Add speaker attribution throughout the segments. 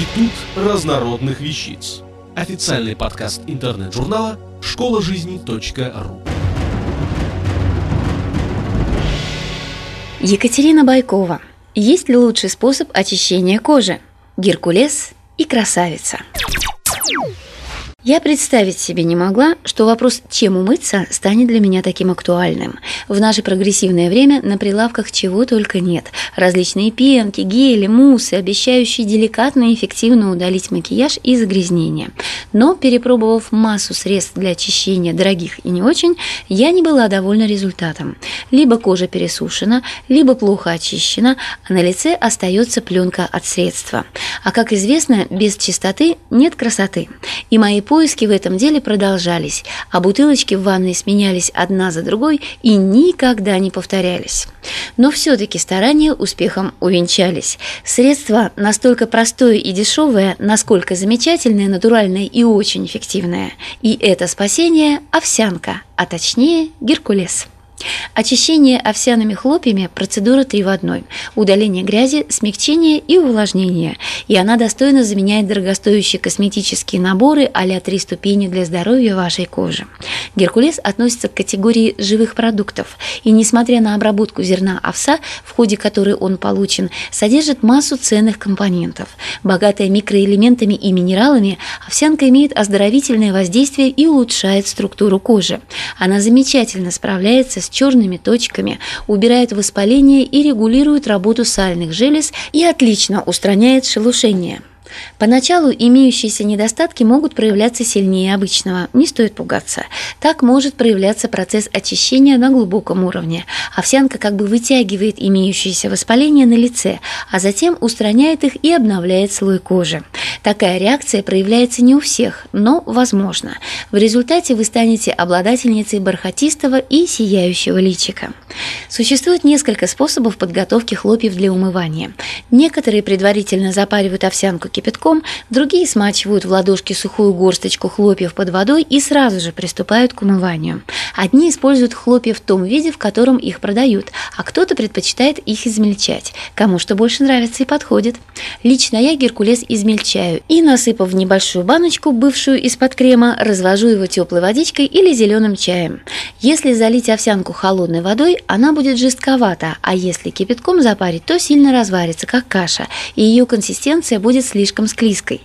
Speaker 1: Институт разнородных вещиц. Официальный подкаст интернет-журнала школа жизни.ру.
Speaker 2: Екатерина Байкова. Есть ли лучший способ очищения кожи? Геркулес и красавица. Я представить себе не могла, что вопрос «чем умыться» станет для меня таким актуальным. В наше прогрессивное время на прилавках чего только нет. Различные пенки, гели, муссы, обещающие деликатно и эффективно удалить макияж и загрязнения. Но, перепробовав массу средств для очищения дорогих и не очень, я не была довольна результатом. Либо кожа пересушена, либо плохо очищена, а на лице остается пленка от средства. А как известно, без чистоты нет красоты. И мои поиски в этом деле продолжались, а бутылочки в ванной сменялись одна за другой и никогда не повторялись. Но все-таки старания успехом увенчались. Средство настолько простое и дешевое, насколько замечательное, натуральное и очень эффективное. И это спасение – овсянка, а точнее – геркулес. Очищение овсяными хлопьями – процедура 3 в 1. Удаление грязи, смягчение и увлажнение. И она достойно заменяет дорогостоящие косметические наборы а-ля 3 ступени для здоровья вашей кожи. Геркулес относится к категории живых продуктов. И несмотря на обработку зерна овса, в ходе которой он получен, содержит массу ценных компонентов. Богатая микроэлементами и минералами, овсянка имеет оздоровительное воздействие и улучшает структуру кожи. Она замечательно справляется с черными точками, убирает воспаление и регулирует работу сальных желез и отлично устраняет шелушение. Поначалу имеющиеся недостатки могут проявляться сильнее обычного, не стоит пугаться. Так может проявляться процесс очищения на глубоком уровне. Овсянка как бы вытягивает имеющиеся воспаления на лице, а затем устраняет их и обновляет слой кожи. Такая реакция проявляется не у всех, но возможно. В результате вы станете обладательницей бархатистого и сияющего личика. Существует несколько способов подготовки хлопьев для умывания. Некоторые предварительно запаривают овсянку кипятком, другие смачивают в ладошке сухую горсточку хлопьев под водой и сразу же приступают к умыванию. Одни используют хлопья в том виде, в котором их продают, а кто-то предпочитает их измельчать. Кому что больше нравится и подходит. Лично я геркулес измельчаю и, насыпав в небольшую баночку, бывшую из-под крема, развожу его теплой водичкой или зеленым чаем. Если залить овсянку холодной водой, она будет жестковата, а если кипятком запарить, то сильно разварится, как каша, и ее консистенция будет слишком склизкой.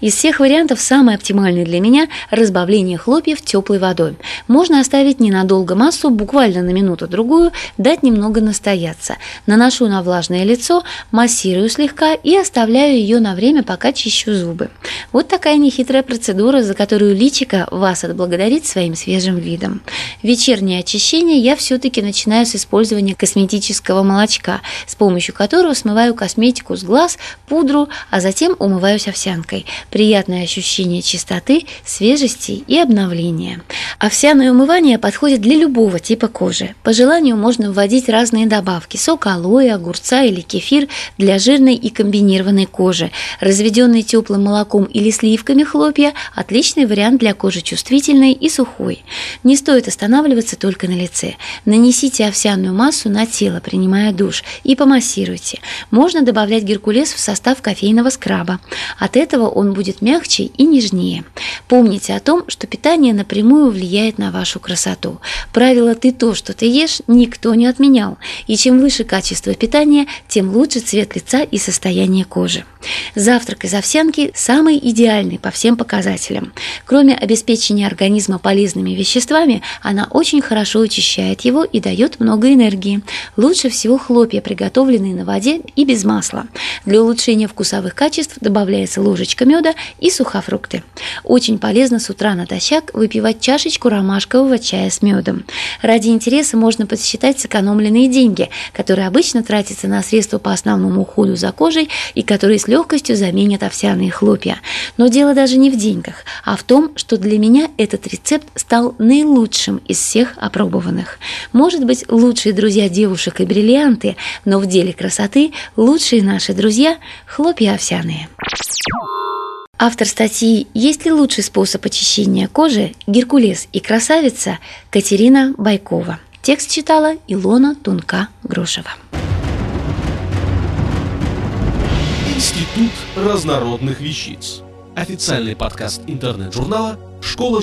Speaker 2: Из всех вариантов самый оптимальный для меня – разбавление хлопьев теплой водой. Можно оставить ненадолго массу, буквально на минуту-другую, дать немного настояться. Наношу на влажное лицо, массирую слегка и оставляю ее на время, пока чищу зубы. Вот такая нехитрая процедура, за которую личика вас отблагодарит своим свежим видом. Вечернее очищение я все-таки начинаю с использования косметического молочка, с помощью которого смываю косметику с глаз, пудру, а Затем умываюсь овсянкой. Приятное ощущение чистоты, свежести и обновления. Овсяное умывание подходит для любого типа кожи. По желанию можно вводить разные добавки – сок алоэ, огурца или кефир для жирной и комбинированной кожи. Разведенный теплым молоком или сливками хлопья – отличный вариант для кожи чувствительной и сухой. Не стоит останавливаться только на лице. Нанесите овсяную массу на тело, принимая душ, и помассируйте. Можно добавлять геркулес в состав кофейного скраба краба. От этого он будет мягче и нежнее. Помните о том, что питание напрямую влияет на вашу красоту. Правило «ты то, что ты ешь» никто не отменял. И чем выше качество питания, тем лучше цвет лица и состояние кожи. Завтрак из овсянки самый идеальный по всем показателям. Кроме обеспечения организма полезными веществами, она очень хорошо очищает его и дает много энергии. Лучше всего хлопья, приготовленные на воде и без масла. Для улучшения вкусовых качеств добавляется ложечка меда и сухофрукты. Очень полезно с утра натощак выпивать чашечку ромашкового чая с медом. Ради интереса можно подсчитать сэкономленные деньги, которые обычно тратятся на средства по основному уходу за кожей и которые с легкостью заменят овсяные хлопья. Но дело даже не в деньгах, а в том, что для меня этот рецепт стал наилучшим из всех опробованных. Может быть, лучшие друзья девушек и бриллианты, но в деле красоты лучшие наши друзья – хлопья овсяные. Автор статьи «Есть ли лучший способ очищения кожи? Геркулес и красавица» Катерина Байкова. Текст читала Илона Тунка-Грошева.
Speaker 1: Институт разнородных вещиц. Официальный подкаст интернет-журнала школа